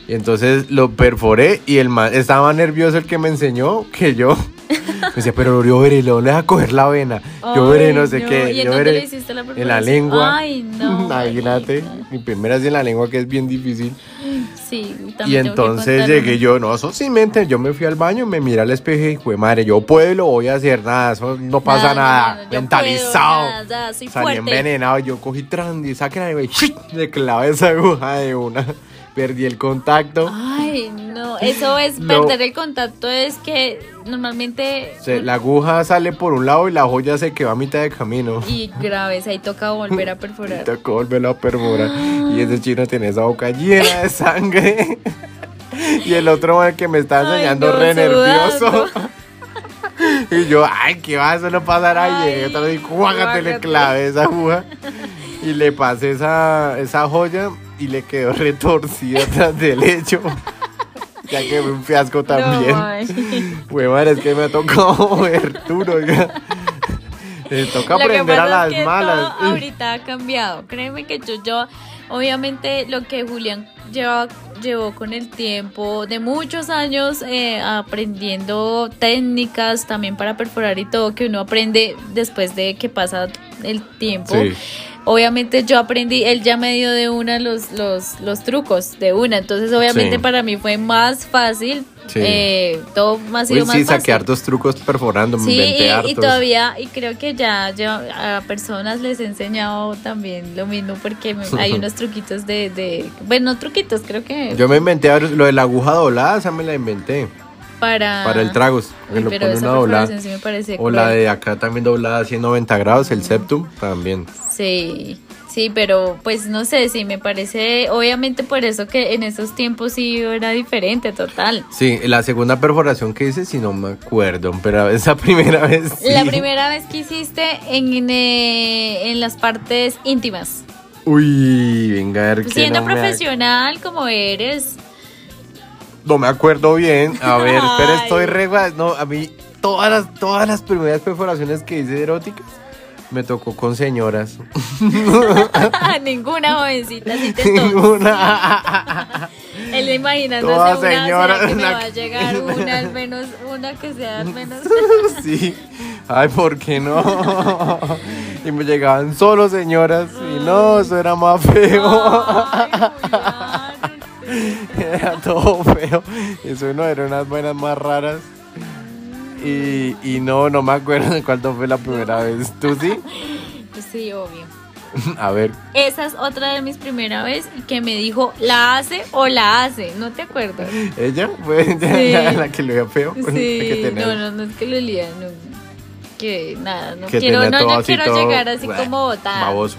Y entonces lo perforé y el man estaba más nervioso el que me enseñó que yo. Me decía, pero yo veré, le voy a coger la vena. Yo Ay, veré no sé no. qué. ¿Y en yo dónde veré le hiciste la En la perforación? lengua. Ay, no, [LAUGHS] Imagínate. Mi primera es en la lengua que es bien difícil. Sí, Y también entonces llegué yo, no, eso sí mente, yo me fui al baño, me miré al espejo y dije, madre, yo puedo y lo voy a hacer, nada, eso no pasa Nada, nada, mentalizado. puedo, nada, soy Salí fuerte. envenenado, yo cogí tran y saqué la y le clavé esa aguja de una, perdí el contacto, Ay, no, eso es perder el contacto, es que normalmente... Se- la aguja sale por un lado y la joya se quedó a mitad de camino. Y graves, ahí toca volver a perforar. [LAUGHS] Tocó volverlo a perforar. Y ese chino tenía esa boca llena de sangre. [LAUGHS] Y el otro man que me Ay, enseñando no, re nervioso. [LAUGHS] Y yo, ay, ¿qué va? Eso no pasará. Y Ay, llegué otra vez y cuágate, le clavé esa aguja. Y le pasé esa, esa joya y le quedó retorcida tras del hecho. Ya que fue un fiasco también. Madre, [LAUGHS] es que me tocado [LAUGHS] ver duro. ya. Me toca Lo que aprender a las es que malas. todo [LAUGHS] ahorita ha cambiado. Créeme que yo, yo, obviamente lo que Julián lleva, llevó con el tiempo de muchos años eh, aprendiendo técnicas también para perforar y todo que uno aprende después de que pasa el tiempo. Sí. Obviamente yo aprendí, él ya me dio de una los, los, los trucos, de una, entonces obviamente Sí. para mí fue más fácil, Sí. eh, todo ha sido Uy, más sí, fácil. saqué hartos trucos perforando, me Sí, inventé y, todavía, y creo que ya yo a personas les he enseñado también lo mismo porque me- hay [LAUGHS] unos truquitos de, de, bueno, no truquitos, creo que Yo me inventé lo de la aguja doblada, esa me la inventé. para... Para el tragos, que lo pone una doblada. sí O la de acá también doblada a 190 grados, el septum también. Sí, sí, pero pues no sé, sí, me parece, obviamente por eso que en esos tiempos sí era diferente, total. Sí, la segunda perforación que hice, si no me acuerdo, pero esa [LAUGHS] primera vez sí. La primera vez que hiciste en, en, eh, en las partes íntimas. Uy, venga, a ver que Siendo no profesional como eres, No me acuerdo bien. A [LAUGHS] ver, pero estoy re. No, a mí todas las, todas las primeras perforaciones que hice eróticas me tocó con señoras. [LAUGHS] Ninguna jovencita así te. Ninguna. Él imaginándose Toda una señora, ¿será que me va a llegar una al menos, una que sea al menos. [LAUGHS] Sí. Ay, ¿por qué no? Y me llegaban solo señoras. Y no, eso era más feo. Ay, [LAUGHS] Era todo feo. Eso no eran unas buenas más raras. Y, y no, no me acuerdo de [LAUGHS] cuándo fue la primera vez. ¿Tú sí? [LAUGHS] Sí, obvio. A ver. Esa es otra de mis primeras vez que me dijo, ¿la hace o la hace? ¿No te acuerdas? ¿Ella? ¿Fue [LAUGHS] ella Sí. la, la que lo veía feo? Que Sí, tenía- no, no, no es que lo lía, no. Que nada, no que quiero, no, no quiero todo, llegar así bleh, como botada. Baboso.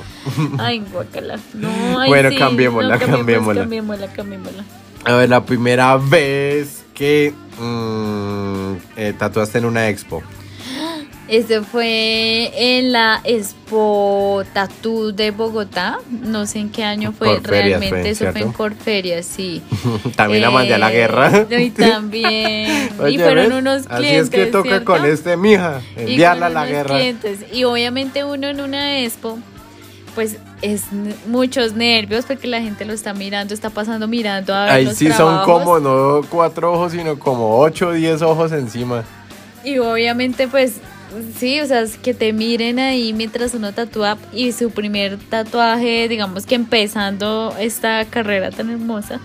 Ay, guacala. No, ay, Bueno, sí, cambiémosla, no, cambiémosla. Cambiémosla, cambiémosla. A ver, la primera vez que mm, eh, tatuaste en una expo. [GASPS] Eso fue en la Expo Tattoo de Bogotá. No sé en qué año fue Corferias realmente. fue, Eso fue en. Corferias, sí. [LAUGHS] También la mandé a la guerra. [LAUGHS] Y también. [LAUGHS] y fueron ¿ves? unos Así clientes. es que toca ¿cierto? con este, mija. Y Enviarla a la guerra. clientes. Y obviamente uno en una expo, pues es muchos nervios porque la gente lo está mirando, está pasando mirando a ver Ahí los sí son como no cuatro ojos, sino como ocho o diez ojos encima. Y obviamente pues sí, o sea, es que te miren ahí mientras uno tatúa y su primer tatuaje, digamos que empezando esta carrera tan hermosa.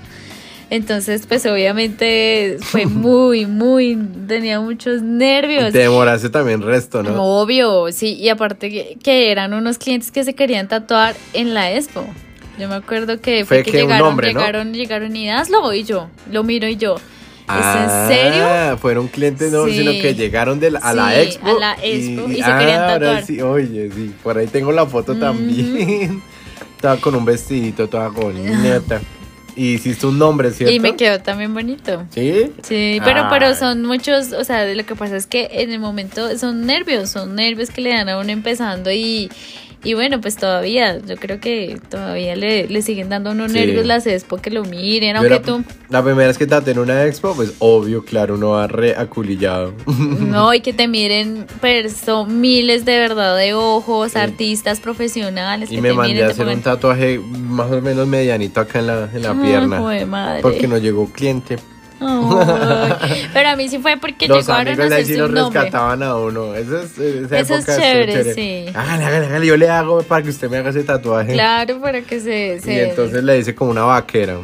Entonces, pues obviamente fue [LAUGHS] muy, muy, tenía muchos nervios. Te demoraste también resto, ¿no? Obvio, sí, y aparte que, que eran unos clientes que se querían tatuar en la expo. Yo me acuerdo que Fue fue, que, llegaron, hombre, ¿no? llegaron, llegaron y hazlo y yo, lo miro y yo. ¿Es Ah, en serio? Fueron clientes, no, Sí. sino que llegaron de la- a la expo. a la expo y se querían ahora tatuar. sí, oye, sí, por ahí tengo la foto también. [LAUGHS] Estaba con un vestidito, toda bonita. Y hiciste un nombre, ¿cierto? Y me quedó también bonito. ¿Sí? Sí, pero, Ay. pero son muchos, o sea, lo que pasa es que en el momento son nervios, son nervios que le dan a uno empezando y, y bueno, pues todavía, yo creo que todavía le, le siguen dando a uno Sí. nervios las expo que lo miren, aunque era- tú, La primera vez que te en una expo, pues obvio, claro, uno va re aculillado. [LAUGHS] no, y que te miren perso, miles de verdad de ojos, Sí. artistas profesionales, y que me te mandé miren, a hacer un tatuaje más o menos medianito acá en la, en la Ay, pierna. madre. Porque no llegó cliente. Pero a mí sí fue porque Los llegaron a amigos de ahí sí hacerse los nombre. rescataban a uno. Eso es, esa Eso es época estuvo chévere, sí. Hágale, hágale, hágale. Yo le hago para que usted me haga ese tatuaje. Claro, para que se... Y se- entonces le dice como una vaquera.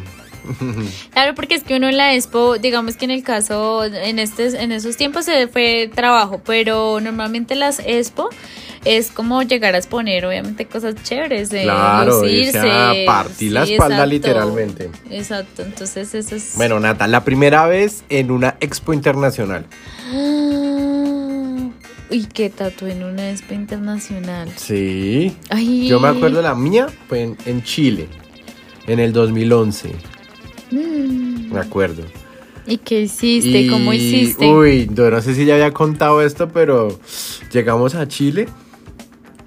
[LAUGHS] Claro, porque es que uno en la expo, digamos que en el caso, en este, en esos tiempos se fue trabajo, pero normalmente las expo es como llegar a exponer, obviamente, cosas chéveres, de Claro, lucirse. irse a partir la espalda literalmente. Exacto, entonces eso es... Bueno, Nata, la primera vez en una expo internacional. Ah, Uy, qué tatu en una expo internacional. Sí. Ay. Yo me acuerdo la mía fue en, en Chile, en el 2011. Mm, Me acuerdo. ¿Y qué hiciste? Y, ¿Cómo hiciste? Uy, yo no sé si ya había contado esto, pero llegamos a Chile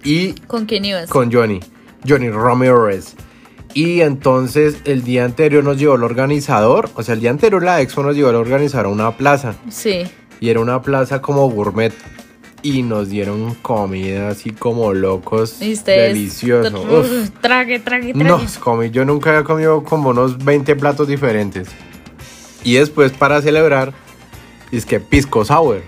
y ¿Con quién ibas? con Johnny, Johnny Ramirez. Y entonces el día anterior nos llevó el organizador, o sea, el día anterior la expo nos llevó el organizador a una plaza. Sí. Y era una plaza como gourmet. Y nos dieron comida así como locos. ¿Y? Delicioso. Uf. Trague, trague, trague. No, comí, yo nunca había comido como unos 20 platos diferentes. Y después para celebrar, es que pisco sour.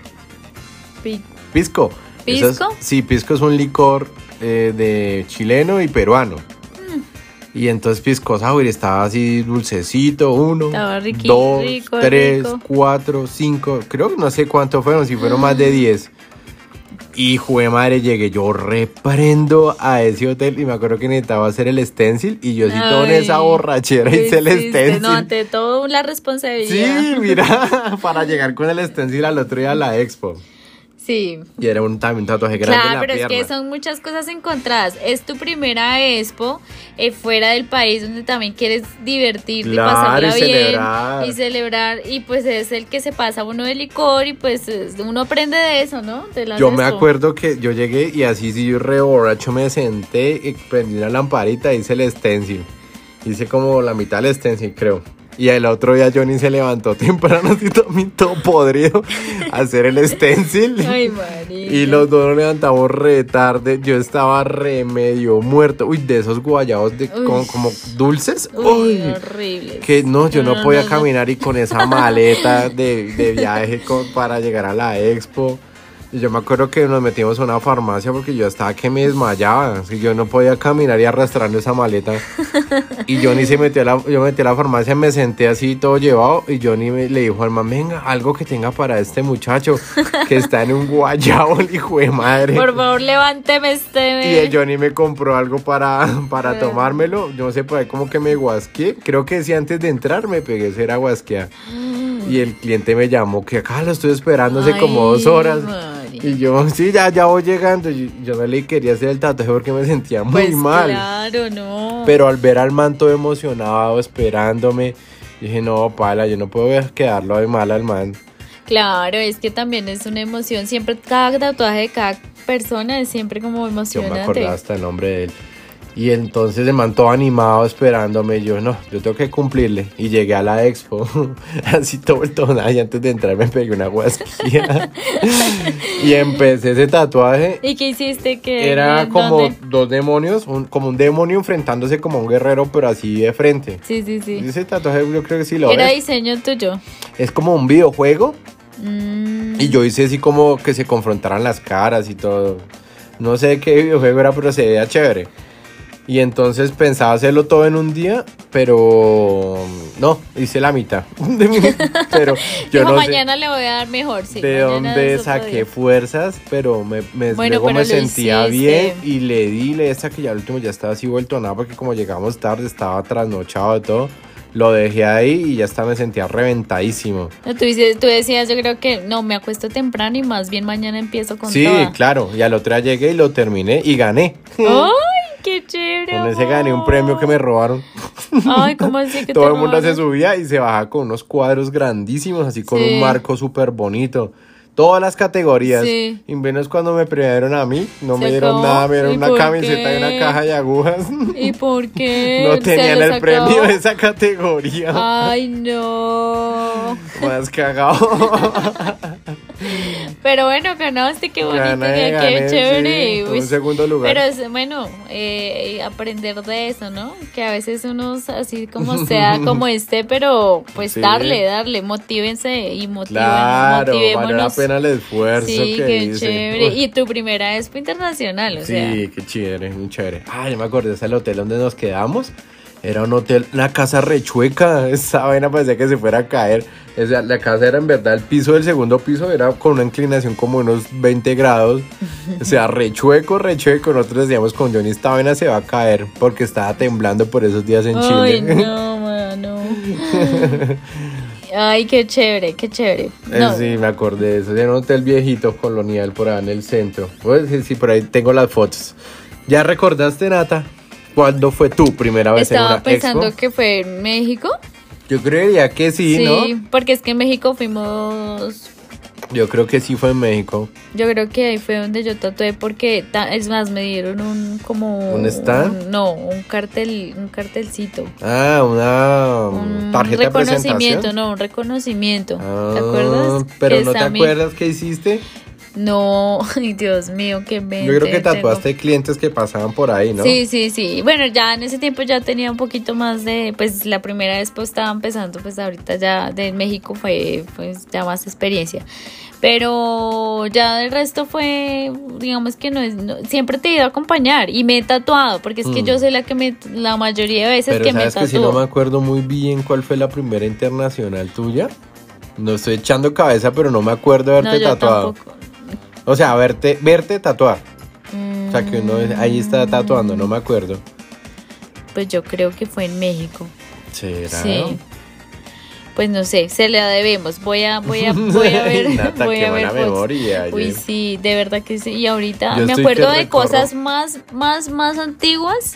Pi- Pisco. ¿Pisco? Es- sí, pisco es un licor eh, de chileno y peruano. Mm. Y entonces pisco sour estaba así dulcecito, uno, dos, rico, tres, rico. cuatro, cinco, creo que no sé cuántos fueron, si fueron más de diez. Y jue madre, llegué yo reprendo a ese hotel y me acuerdo que necesitaba hacer el stencil y yo sí todo en esa borrachera ¿qué hice el stencil. No, ante todo la responsabilidad. Sí, mira, [LAUGHS] para llegar con el stencil al otro día a la expo. Sí. Y era un, también un tatuaje grande en Claro, la pero es que son muchas cosas encontradas. Es tu primera expo eh, fuera del país donde también quieres divertirte Claro, y pasarla y bien celebrar. y celebrar y pues es el que se pasa uno de licor y pues es- uno aprende de eso, ¿no? De Yo me acuerdo que yo llegué y así sí yo re borracho me senté y prendí una lamparita y hice el stencil. Hice como la mitad del stencil, creo. Y el otro día Johnny se levantó [LAUGHS] temprano así también todo podrido a hacer el stencil. Ay. Y los dos nos levantamos re tarde. Yo estaba re medio muerto. Uy, de esos guayabos de, Uy. como, como dulces. Uy, Uy, horrible. que no, yo no, No, podía no, no. caminar y con esa maleta de, de viaje con- para llegar a la expo. Y yo me acuerdo que nos metimos a una farmacia porque yo estaba que me desmayaba. Yo no podía caminar y arrastrando esa maleta. Y Johnny se metió a la, yo me metí a la farmacia, me senté así todo llevado. Y Johnny me, le dijo al man, venga, algo que tenga para este muchacho que está en un guayabo, hijo de madre. Por favor, levánteme este. Y Johnny me compró algo para, para tomármelo. No sé, por ahí como que me guasqué. Creo que sí, antes de entrar me pegué ser guasquear. Y el cliente me llamó que acá lo estoy esperando hace como dos horas. Y yo, sí, ya, ya voy llegando. Y yo no le quería hacer el tatuaje porque me sentía muy Pues mal. Claro, no. Pero al ver al manto emocionado, esperándome, dije, no, pala, yo no puedo quedarlo de mal al man. Claro, es que también es una emoción. Siempre, cada tatuaje de cada persona es siempre como Yo emocionante. me acordaba hasta el nombre de él. Y entonces el man todo animado esperándome. Yo no, yo tengo que cumplirle. Y llegué a la expo, [LAUGHS] así todo el tono. Y antes de entrar me pegué una guasquilla. [LAUGHS] y empecé ese tatuaje. ¿Y qué hiciste? que Era como ¿dónde? dos demonios, un- como un demonio enfrentándose como un guerrero, pero así de frente. Sí, sí, sí. Ese tatuaje yo creo que sí lo Era ves. diseño tuyo. Es como un videojuego, Mm, Y yo hice así como que se confrontaran las caras y todo. No sé qué videojuego era, pero se veía chévere. Y entonces pensaba hacerlo todo en un día, pero no, hice la mitad. [LAUGHS] de mi- pero yo no sé mañana le voy a dar mejor, sí. de dónde saqué día". fuerzas, pero me, me- Bueno, luego pero me sentía hiciste. bien y le di, le di hasta que ya al último ya estaba así vuelto a nada porque como llegamos tarde estaba trasnochado y todo. Lo dejé ahí y ya hasta me sentía reventadísimo. Tú, dices, tú decías, yo creo que no, me acuesto temprano y más bien mañana empiezo con Sí, toda. claro. Y al otro día llegué y lo terminé y gané. ¡Ay, [LAUGHS] qué chévere! Con ese gané un premio que me robaron. Ay, ¿cómo así que [LAUGHS] te Todo el mundo se robaron? subía y se bajaba con unos cuadros grandísimos, así con Sí. un marco súper bonito. Todas las categorías. Sí. Y menos cuando me premiaron a mí. No Se me dieron acabó. nada, me dieron ¿Y una camiseta y una caja de agujas. ¿Y por [LAUGHS] qué? No ¿Se tenían el premio de esa categoría. Ay, [LAUGHS] no. Más cagado. [LAUGHS] Pero bueno, ganaste, qué bonito, Gané, qué, gané, qué chévere. sí, un segundo lugar. Pero es bueno eh, aprender de eso, ¿no? Que a veces uno así como sea, como esté, pero pues Sí. darle, darle, motívense y motiven, Claro, motivémonos. Pena el esfuerzo Sí, que qué hice. chévere. Y tu primera expo internacional, o sea. Sí, qué chévere, muy chévere. Ah, yo me acordé, ese el hotel donde nos quedamos. Era un hotel, una casa rechueca. [LAUGHS] Esa vaina parecía que se fuera a caer. O sea, la casa era en verdad, el piso del segundo piso era con una inclinación como unos 20 grados. O sea, [LAUGHS] rechueco, rechueco. Nosotros decíamos con Johnny, esta vaina se va a caer porque estaba temblando por esos días en Ay, Chile. no, [LAUGHS] mano. Ay, qué chévere, qué chévere. Eh, No, Sí, me acordé de eso. Era un hotel viejito colonial por allá en el centro. Pues sí, sí, por ahí tengo las fotos. ¿Ya recordaste, Nata? ¿Cuándo fue tu primera vez en Estaba una pensando expo? que fue en México. Yo creería que sí, ¿no? porque es que en México fuimos. Yo creo que sí fue en México. Yo creo que ahí fue donde yo tatué porque es más me dieron un como ¿Un stand? un- no, un cartel, un cartelcito. Ah, una Un tarjeta de reconocimiento, presentación. no, un reconocimiento. Ah, ¿Te acuerdas? Pero no te acuerdas qué hiciste. No, [LAUGHS] ay Dios mío, qué mente. Yo creo que tengo. tatuaste clientes que pasaban por ahí, ¿no? Sí, sí, sí. Bueno, ya en ese tiempo ya tenía un poquito más de, pues la primera vez pues estaba empezando, pues ahorita ya de México fue pues ya más experiencia. Pero ya del resto fue, digamos que no es, no- siempre te he ido a acompañar y me he tatuado, porque es que Mm. yo soy la que me, la mayoría de veces Pero que me sabes que si no me acuerdo muy bien cuál fue la primera internacional tuya. No estoy echando cabeza, pero no me acuerdo de No, haberte yo tatuado. tampoco. O sea, verte, verte tatuar. O sea, que uno ahí está tatuando, no me acuerdo. Pues yo creo que fue en México. ¿Será? Sí. Pues no sé, se la debemos. Voy a, voy a, voy a [LAUGHS] ver. Nata, voy a ver memoria. Uy, sí, de verdad que sí. Y ahorita Yo me acuerdo de cosas más, más, más antiguas,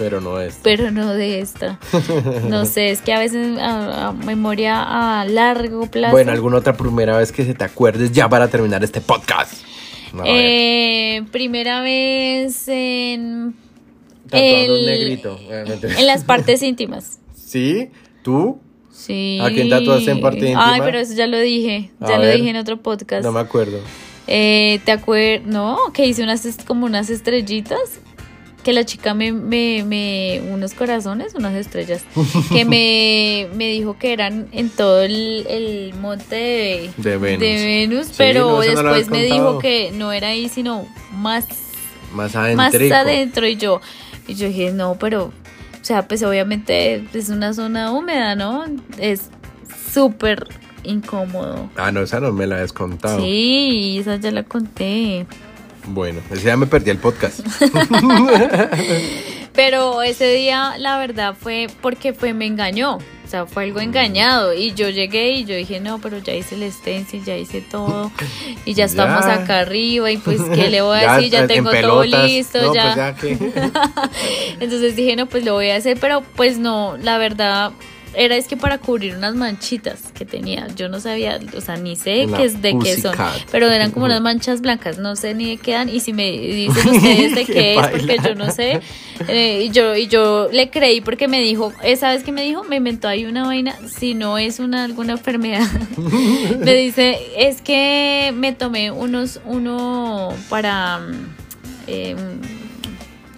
Pero no es. pero no de esta. No [LAUGHS] sé, es que a veces a, a memoria a largo plazo. Bueno, ¿alguna otra primera vez que se te acuerdes ya para terminar este podcast? Ver. Eh, primera vez en, Tatuando un el- negrito. en las partes [LAUGHS] íntimas. ¿Sí? ¿Tú? Sí. ¿A quién tatuaste en parte íntima? Ay, pero eso ya lo dije. A Ya lo ver. dije en otro podcast. No me acuerdo. Eh, ¿Te acuerdas? No, que hice unas como unas estrellitas. Que la chica me, me, me unos corazones, unas estrellas, que me, [LAUGHS] me dijo que eran en todo el, el monte de, De Venus. de Venus, Sí, pero no, no después me dijo que no era ahí, sino más, Más más adentro. Y yo, y yo dije, no, pero, o sea, pues obviamente es una zona húmeda, ¿no? Es súper incómodo. Ah, no, esa no me la habías contado. Sí, esa ya la conté. Bueno, ese ya me perdí el podcast. [LAUGHS] Pero ese día, la verdad, fue porque fue, me engañó. O sea, fue algo engañado. Y yo llegué y yo dije, no, pero ya hice el stencil, ya hice todo. [LAUGHS] Y ya estamos Ya. acá arriba. Y pues, ¿qué le voy a [LAUGHS] decir? Ya en tengo todo listo. No, ya. pues ya que. Entonces dije, no, pues lo voy a hacer. Pero pues no, la verdad. Era es que para cubrir unas manchitas que tenía. Yo no sabía, o sea, ni sé qué es de qué son. Pero eran como unas manchas blancas. No sé ni de qué eran. Y si me dicen ustedes de [LAUGHS] Qué qué es, porque yo no sé. Eh, y yo y yo le creí porque me dijo, esa vez que me dijo, me inventó ahí una vaina, si no es una alguna enfermedad. [LAUGHS] me dice, es que me tomé unos, uno para... mm, eh, mm,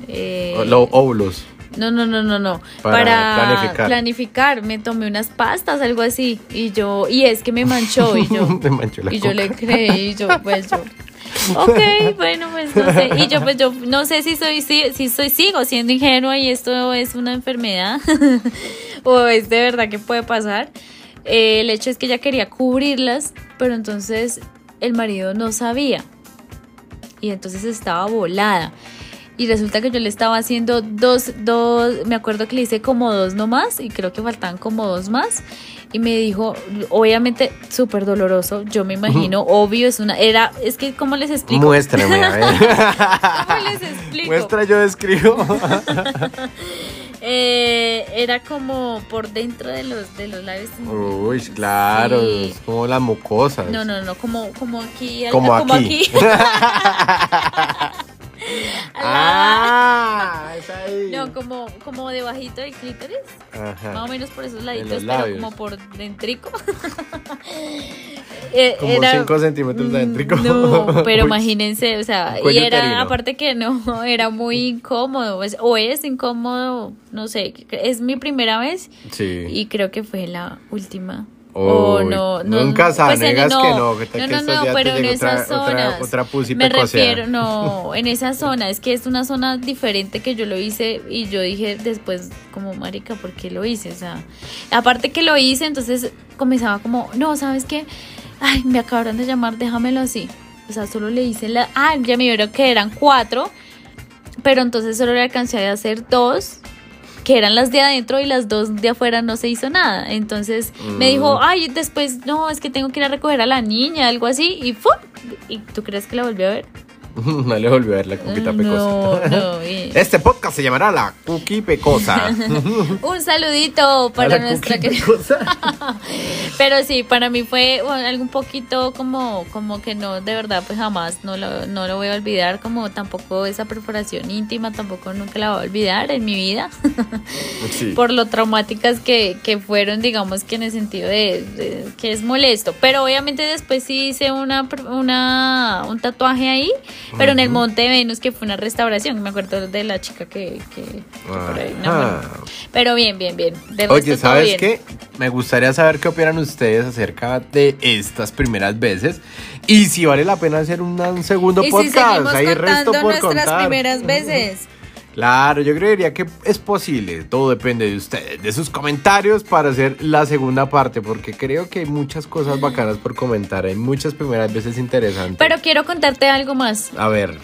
eh, Los óvulos. No, no, no, no, no. Para Para, planificar. planificar. Me tomé unas pastas, algo así. Y yo, y es que me manchó. Y yo, [LAUGHS] Me manchó la y yo le creí. Y yo, pues yo. Ok, [LAUGHS] bueno, pues no sé. Y yo, pues yo no sé si soy, si, si soy, sigo siendo ingenua y esto es una enfermedad. [LAUGHS] o es de verdad que puede pasar. Eh, el hecho es que ella quería cubrirlas, pero entonces el marido no sabía. Y entonces estaba volada. Y resulta que yo le estaba haciendo dos, dos, me acuerdo que le hice como dos nomás y creo que faltaban como dos más. Y me dijo, obviamente súper doloroso, yo me imagino, obvio, es una, era, es que, ¿cómo les explico? Muéstrame, a ver. [LAUGHS] ¿Cómo les explico? Muestra, yo escribo. [LAUGHS] Eh, era como por dentro de los, de los labios. Uy, claro, Sí. es como las mucosas. No, no, no, como, como aquí. Como como aquí. aquí. [LAUGHS] [LAUGHS] ah, es ahí. No, como, como debajito del clítoris. Ajá. Más o menos por esos laditos, pero como por dentrico. [LAUGHS] Eh, Como era- 5 centímetros de dentrico. No, pero Uy. [LAUGHS] imagínense, o sea, y era, uterino. aparte que no, era muy incómodo, pues, o es incómodo, no sé, es mi primera vez Sí. y creo que fue la última. O Uy, no, no, nunca sabes, pues, en- que no, que te- no, que no, no, te pero en esas otra- zonas. otra pussy me refiero, no, en esa zona, es que es una zona diferente que yo lo hice y yo dije después, como marica, ¿por qué lo hice? O sea, aparte que lo hice, entonces comenzaba como, no, ¿sabes qué? Ay, me acabaron de llamar, déjamelo así. O sea, solo le hice la, ah, ya me vieron que eran cuatro, pero entonces solo le alcancé a hacer dos que eran las de adentro y las dos de afuera no se hizo nada. Entonces me dijo, Mm. ay, después no, es que tengo que ir a recoger a la niña, algo así, y ¡fum! ¿Y tú crees que la volvió a ver? No le volvió a ver la cuquita pecosa. No, no. [LAUGHS] y- Este podcast se llamará La Cookie Pecosa. [LAUGHS] Un saludito para nuestra querida. pecosa. [LAUGHS] Pero sí, para mí fue bueno, algo un poquito como, como que no, de verdad, pues jamás no lo, no lo voy a olvidar, como tampoco esa perforación íntima, tampoco nunca la voy a olvidar en mi vida. Sí. por lo traumáticas que, que fueron, digamos que en el sentido de, de que es molesto. Pero obviamente después sí hice una, una un tatuaje ahí, pero en el Monte Venus, que fue una restauración. Me acuerdo de la chica que, que, que por ahí enamoró. Ajá. Pero bien, bien, bien. De Oye, ¿sabes qué? Me gustaría saber qué opinan ustedes acerca de estas primeras veces y si vale la pena hacer una- un segundo Y si podcast. seguimos Hay resto contando por nuestras contar. primeras veces. Claro, yo creería que es posible. Todo depende de ustedes, de sus comentarios para hacer la segunda parte, porque creo que hay muchas cosas bacanas por comentar. Hay muchas primeras veces interesantes. Pero quiero contarte algo más. A ver,